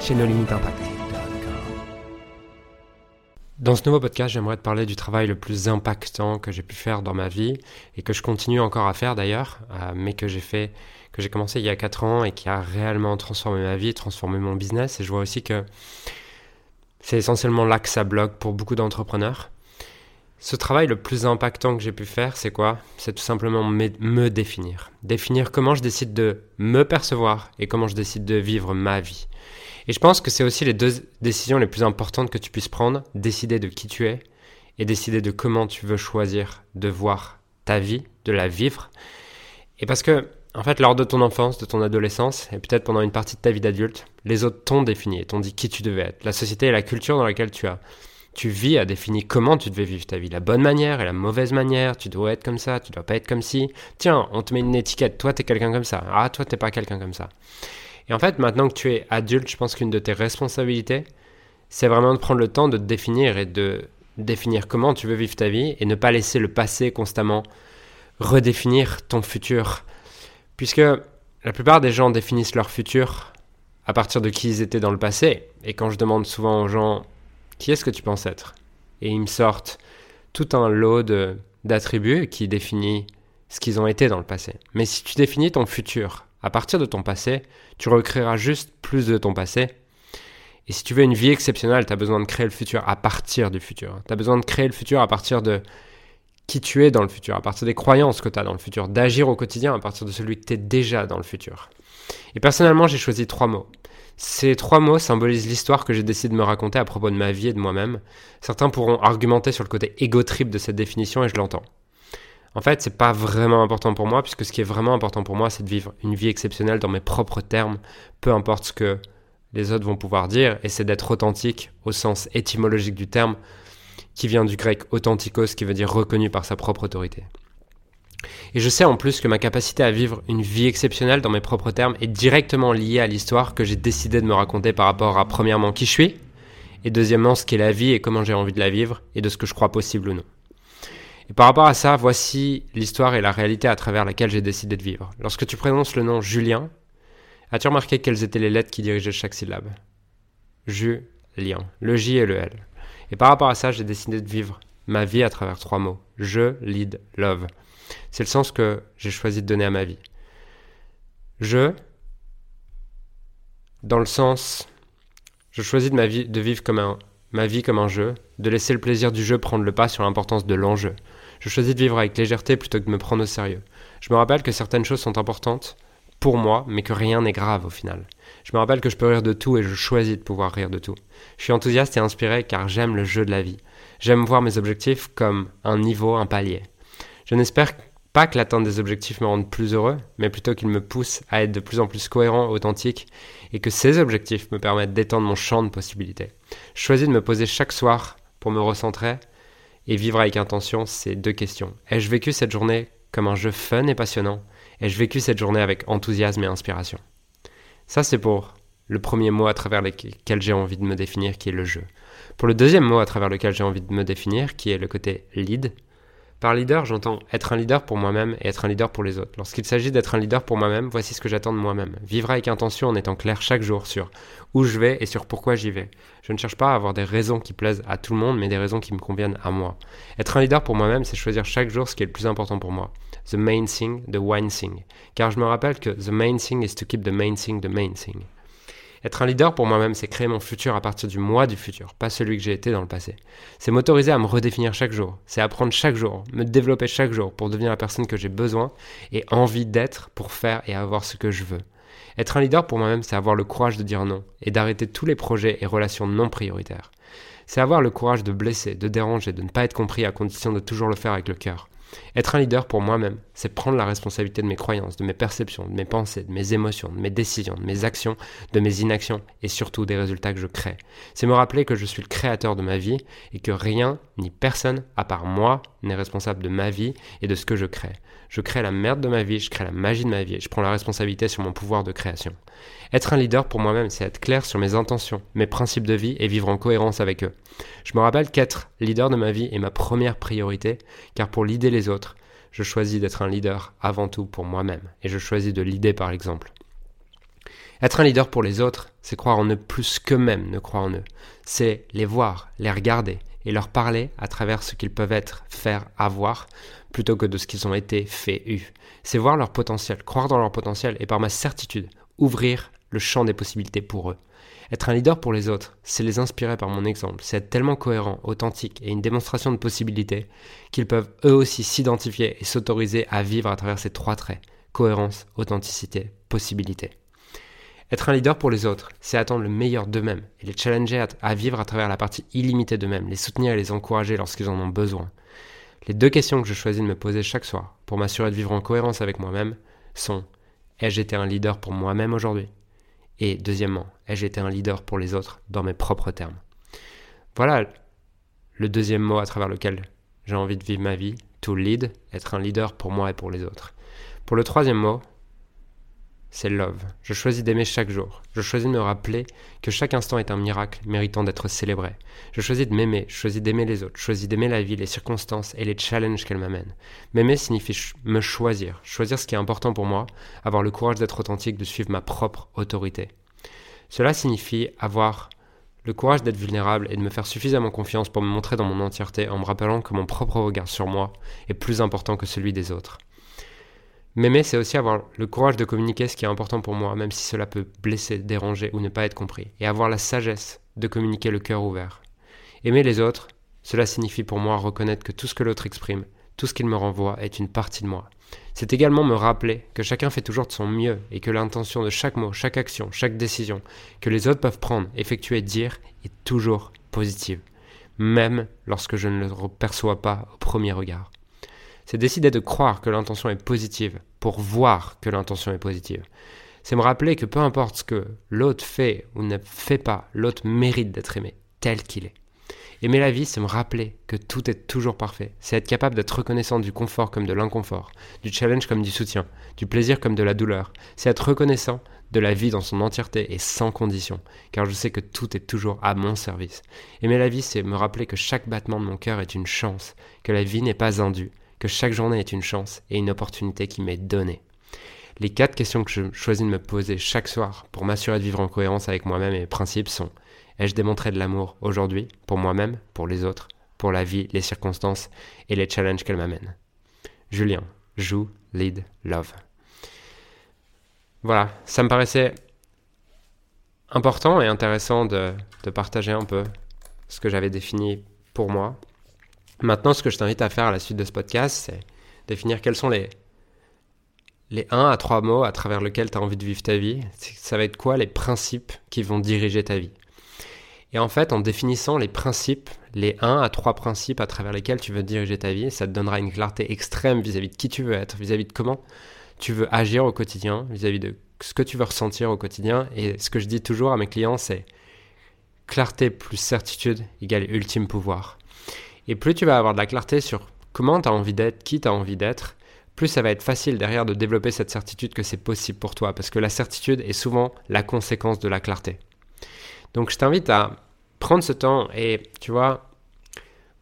chez nos limites impact. Dans ce nouveau podcast, j'aimerais te parler du travail le plus impactant que j'ai pu faire dans ma vie et que je continue encore à faire d'ailleurs, euh, mais que j'ai fait, que j'ai commencé il y a 4 ans et qui a réellement transformé ma vie, transformé mon business. Et je vois aussi que c'est essentiellement là que ça bloque pour beaucoup d'entrepreneurs. Ce travail le plus impactant que j'ai pu faire, c'est quoi? C'est tout simplement me définir. Définir comment je décide de me percevoir et comment je décide de vivre ma vie. Et je pense que c'est aussi les deux décisions les plus importantes que tu puisses prendre, décider de qui tu es et décider de comment tu veux choisir de voir ta vie, de la vivre. Et parce que, en fait, lors de ton enfance, de ton adolescence, et peut-être pendant une partie de ta vie d'adulte, les autres t'ont défini, t'ont dit qui tu devais être. La société et la culture dans laquelle tu as tu vis a défini comment tu devais vivre ta vie, la bonne manière et la mauvaise manière, tu dois être comme ça, tu dois pas être comme si. Tiens, on te met une étiquette, toi t'es quelqu'un comme ça, ah toi t'es pas quelqu'un comme ça. Et en fait, maintenant que tu es adulte, je pense qu'une de tes responsabilités, c'est vraiment de prendre le temps de te définir et de définir comment tu veux vivre ta vie et ne pas laisser le passé constamment redéfinir ton futur. Puisque la plupart des gens définissent leur futur à partir de qui ils étaient dans le passé. Et quand je demande souvent aux gens qui est-ce que tu penses être? Et ils me sortent tout un lot d'attributs qui définit ce qu'ils ont été dans le passé. Mais si tu définis ton futur à partir de ton passé, tu recréeras juste plus de ton passé. Et si tu veux une vie exceptionnelle, tu as besoin de créer le futur à partir du futur. Tu as besoin de créer le futur à partir de qui tu es dans le futur, à partir des croyances que tu as dans le futur, d'agir au quotidien à partir de celui que tu es déjà dans le futur. Et personnellement, j'ai choisi trois mots. Ces trois mots symbolisent l'histoire que j'ai décidé de me raconter à propos de ma vie et de moi-même. Certains pourront argumenter sur le côté égo-trip de cette définition et je l'entends. En fait, c'est pas vraiment important pour moi, puisque ce qui est vraiment important pour moi, c'est de vivre une vie exceptionnelle dans mes propres termes, peu importe ce que les autres vont pouvoir dire, et c'est d'être authentique au sens étymologique du terme, qui vient du grec authentikos, qui veut dire reconnu par sa propre autorité. Et je sais en plus que ma capacité à vivre une vie exceptionnelle dans mes propres termes est directement liée à l'histoire que j'ai décidé de me raconter par rapport à premièrement qui je suis, et deuxièmement ce qu'est la vie et comment j'ai envie de la vivre, et de ce que je crois possible ou non. Et par rapport à ça, voici l'histoire et la réalité à travers laquelle j'ai décidé de vivre. Lorsque tu prononces le nom Julien, as-tu remarqué quelles étaient les lettres qui dirigeaient chaque syllabe? Julien. Le J et le L. Et par rapport à ça, j'ai décidé de vivre ma vie à travers trois mots. Je, lead, love. C'est le sens que j'ai choisi de donner à ma vie. Je, dans le sens, je choisis de, vivre comme ma vie comme un jeu, de laisser le plaisir du jeu prendre le pas sur l'importance de l'enjeu. Je choisis de vivre avec légèreté plutôt que de me prendre au sérieux. Je me rappelle que certaines choses sont importantes pour moi, mais que rien n'est grave au final. Je me rappelle que je peux rire de tout et je choisis de pouvoir rire de tout. Je suis enthousiaste et inspiré car j'aime le jeu de la vie. J'aime voir mes objectifs comme un niveau, un palier. Je n'espère pas que l'atteinte des objectifs me rende plus heureux, mais plutôt qu'il me pousse à être de plus en plus cohérent, authentique, et que ces objectifs me permettent d'étendre mon champ de possibilités. Je choisis de me poser chaque soir pour me recentrer et vivre avec intention ces deux questions. Ai-je vécu cette journée comme un jeu fun et passionnant? Ai-je vécu cette journée avec enthousiasme et inspiration? Ça, c'est pour le premier mot à travers lequel j'ai envie de me définir, qui est le jeu. Pour le deuxième mot à travers lequel j'ai envie de me définir, qui est le côté lead, par leader, j'entends être un leader pour moi-même et être un leader pour les autres. Lorsqu'il s'agit d'être un leader pour moi-même, voici ce que j'attends de moi-même. Vivre avec intention en étant clair chaque jour sur où je vais et sur pourquoi j'y vais. Je ne cherche pas à avoir des raisons qui plaisent à tout le monde, mais des raisons qui me conviennent à moi. Être un leader pour moi-même, c'est choisir chaque jour ce qui est le plus important pour moi. The main thing, the one thing. Car je me rappelle que the main thing is to keep the main thing the main thing. Être un leader pour moi-même, c'est créer mon futur à partir du moi du futur, pas celui que j'ai été dans le passé. C'est m'autoriser à me redéfinir chaque jour, c'est apprendre chaque jour, me développer chaque jour pour devenir la personne que j'ai besoin et envie d'être pour faire et avoir ce que je veux. Être un leader pour moi-même, c'est avoir le courage de dire non et d'arrêter tous les projets et relations non prioritaires. C'est avoir le courage de blesser, de déranger, de ne pas être compris à condition de toujours le faire avec le cœur. Être un leader pour moi-même, c'est prendre la responsabilité de mes croyances, de mes perceptions, de mes pensées, de mes émotions, de mes décisions, de mes actions, de mes inactions et surtout des résultats que je crée. C'est me rappeler que je suis le créateur de ma vie et que rien ni personne à part moi n'est responsable de ma vie et de ce que je crée. Je crée la merde de ma vie, je crée la magie de ma vie je prends la responsabilité sur mon pouvoir de création. Être un leader pour moi-même, c'est être clair sur mes intentions, mes principes de vie et vivre en cohérence avec eux. Je me rappelle qu'être leader de ma vie est ma première priorité, car pour l'idée les autres, je choisis d'être un leader avant tout pour moi-même, et je choisis de l'idée par l'exemple. Être un leader pour les autres, c'est croire en eux plus qu'eux-mêmes ne croient en eux. C'est les voir, les regarder et leur parler à travers ce qu'ils peuvent être, faire, avoir, plutôt que de ce qu'ils ont été, fait, eu. C'est voir leur potentiel, croire dans leur potentiel et par ma certitude, ouvrir le champ des possibilités pour eux. Être un leader pour les autres, c'est les inspirer par mon exemple, c'est être tellement cohérent, authentique et une démonstration de possibilités qu'ils peuvent eux aussi s'identifier et s'autoriser à vivre à travers ces trois traits, cohérence, authenticité, possibilité. Être un leader pour les autres, c'est attendre le meilleur d'eux-mêmes et les challenger à, vivre à travers la partie illimitée d'eux-mêmes, les soutenir et les encourager lorsqu'ils en ont besoin. Les deux questions que je choisis de me poser chaque soir pour m'assurer de vivre en cohérence avec moi-même sont Ai-je été un leader pour moi-même aujourd'hui? Et deuxièmement, ai-je été un leader pour les autres dans mes propres termes? Voilà le deuxième mot à travers lequel j'ai envie de vivre ma vie, to lead, être un leader pour moi et pour les autres. Pour le troisième mot, c'est love. Je choisis d'aimer chaque jour. Je choisis de me rappeler que chaque instant est un miracle méritant d'être célébré. Je choisis de m'aimer, je choisis d'aimer les autres, je choisis d'aimer la vie, les circonstances et les challenges qu'elle m'amène. M'aimer signifie me choisir, choisir ce qui est important pour moi, avoir le courage d'être authentique, de suivre ma propre autorité. Cela signifie avoir le courage d'être vulnérable et de me faire suffisamment confiance pour me montrer dans mon entièreté en me rappelant que mon propre regard sur moi est plus important que celui des autres. M'aimer, c'est aussi avoir le courage de communiquer ce qui est important pour moi, même si cela peut blesser, déranger ou ne pas être compris, et avoir la sagesse de communiquer le cœur ouvert. Aimer les autres, cela signifie pour moi reconnaître que tout ce que l'autre exprime, tout ce qu'il me renvoie est une partie de moi. C'est également me rappeler que chacun fait toujours de son mieux et que l'intention de chaque mot, chaque action, chaque décision que les autres peuvent prendre, effectuer, dire est toujours positive, même lorsque je ne le perçois pas au premier regard c'est décider de croire que l'intention est positive pour voir que l'intention est positive. C'est me rappeler que peu importe ce que l'autre fait ou ne fait pas, l'autre mérite d'être aimé tel qu'il est. Aimer la vie, c'est me rappeler que tout est toujours parfait. C'est être capable d'être reconnaissant du confort comme de l'inconfort, du challenge comme du soutien, du plaisir comme de la douleur. C'est être reconnaissant de la vie dans son entièreté et sans condition, car je sais que tout est toujours à mon service. Aimer la vie, c'est me rappeler que chaque battement de mon cœur est une chance, que la vie n'est pas indue, que chaque journée est une chance et une opportunité qui m'est donnée. Les quatre questions que je choisis de me poser chaque soir pour m'assurer de vivre en cohérence avec moi-même et mes principes sont Ai-je démontré de l'amour aujourd'hui pour moi-même, pour les autres, pour la vie, les circonstances et les challenges qu'elle m'amène? Julien, joue, lead, love. Voilà, ça me paraissait important et intéressant de, de partager un peu ce que j'avais défini pour moi Maintenant, ce que je t'invite à faire à la suite de ce podcast, c'est définir quels sont les, les 1 à 3 mots à travers lesquels tu as envie de vivre ta vie. Ça va être quoi les principes qui vont diriger ta vie? Et en fait, en définissant les principes, les 1 à 3 principes à travers lesquels tu veux diriger ta vie, ça te donnera une clarté extrême vis-à-vis de qui tu veux être, vis-à-vis de comment tu veux agir au quotidien, vis-à-vis de ce que tu veux ressentir au quotidien. Et ce que je dis toujours à mes clients, c'est clarté plus certitude égale ultime pouvoir. Et plus tu vas avoir de la clarté sur comment tu as envie d'être, qui tu as envie d'être, plus ça va être facile derrière de développer cette certitude que c'est possible pour toi, parce que la certitude est souvent la conséquence de la clarté. Donc je t'invite à prendre ce temps et tu vois,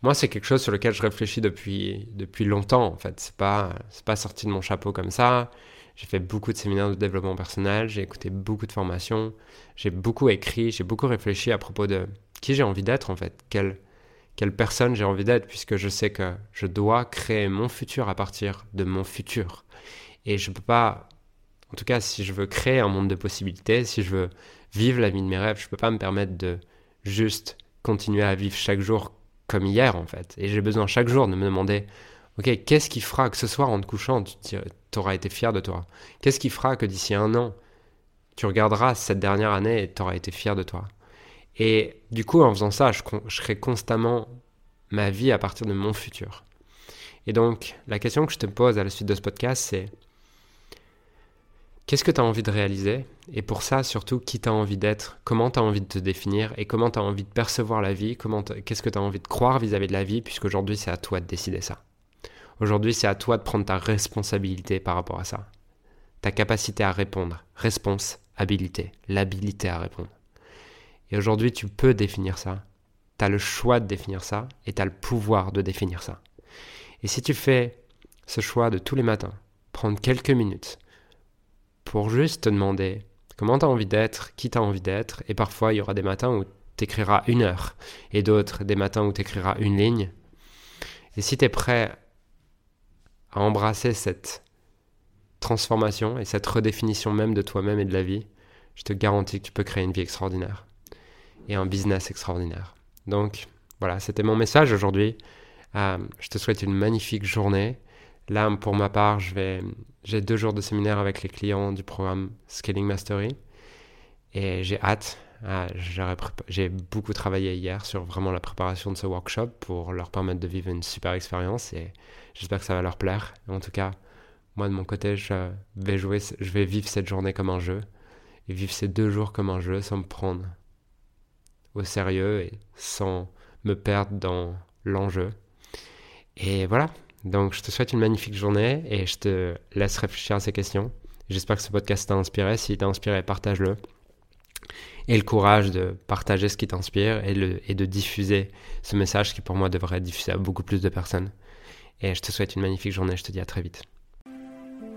moi c'est quelque chose sur lequel je réfléchis depuis, depuis longtemps en fait. C'est pas, pas sorti de mon chapeau comme ça. J'ai fait beaucoup de séminaires de développement personnel, j'ai écouté beaucoup de formations, j'ai beaucoup écrit, j'ai beaucoup réfléchi à propos de qui j'ai envie d'être en fait, quel, quelle personne j'ai envie d'être, puisque je sais que je dois créer mon futur à partir de mon futur. Et je ne peux pas, en tout cas, si je veux créer un monde de possibilités, si je veux vivre la vie de mes rêves, je ne peux pas me permettre de juste continuer à vivre chaque jour comme hier, en fait. Et j'ai besoin chaque jour de me demander, ok, qu'est-ce qui fera que ce soir, en te couchant, tu auras été fier de toi? Qu'est-ce qui fera que d'ici un an, tu regarderas cette dernière année et tu auras été fier de toi? Et du coup, en faisant ça, je, je crée constamment ma vie à partir de mon futur. Et donc, la question que je te pose à la suite de ce podcast, c'est qu'est-ce que tu as envie de réaliser? Et pour ça, surtout, qui tu as envie d'être? Comment tu as envie de te définir? Et comment tu as envie de percevoir la vie? Qu'est-ce que tu as envie de croire vis-à-vis de la vie? Puisqu'aujourd'hui, c'est à toi de décider ça. Aujourd'hui, c'est à toi de prendre ta responsabilité par rapport à ça. Ta capacité à répondre. Réponse, habilité. L'habilité à répondre. Et aujourd'hui, tu peux définir ça. Tu as le choix de définir ça et tu as le pouvoir de définir ça. Et si tu fais ce choix de tous les matins, prendre quelques minutes pour juste te demander comment tu as envie d'être, qui tu as envie d'être, et parfois il y aura des matins où tu écriras une heure, et d'autres des matins où tu écriras une ligne. Et si tu es prêt à embrasser cette transformation et cette redéfinition même de toi-même et de la vie, je te garantis que tu peux créer une vie extraordinaire et un business extraordinaire. Donc voilà, c'était mon message aujourd'hui. Euh, je te souhaite une magnifique journée. Là, pour ma part, j'ai deux jours de séminaire avec les clients du programme Scaling Mastery et j'ai hâte. Euh, j'ai beaucoup travaillé hier sur vraiment la préparation de ce workshop pour leur permettre de vivre une super expérience et j'espère que ça va leur plaire. En tout cas, moi de mon côté, je vais jouer, je vais vivre cette journée comme un jeu et vivre ces deux jours comme un jeu sans me prendre au sérieux et sans me perdre dans l'enjeu. Et voilà, donc je te souhaite une magnifique journée et je te laisse réfléchir à ces questions. J'espère que ce podcast t'a inspiré. S'il t'a inspiré, partage-le. Et le courage de partager ce qui t'inspire et, et de diffuser ce message qui pour moi devrait être diffusé à beaucoup plus de personnes. Et je te souhaite une magnifique journée. Je te dis à très vite.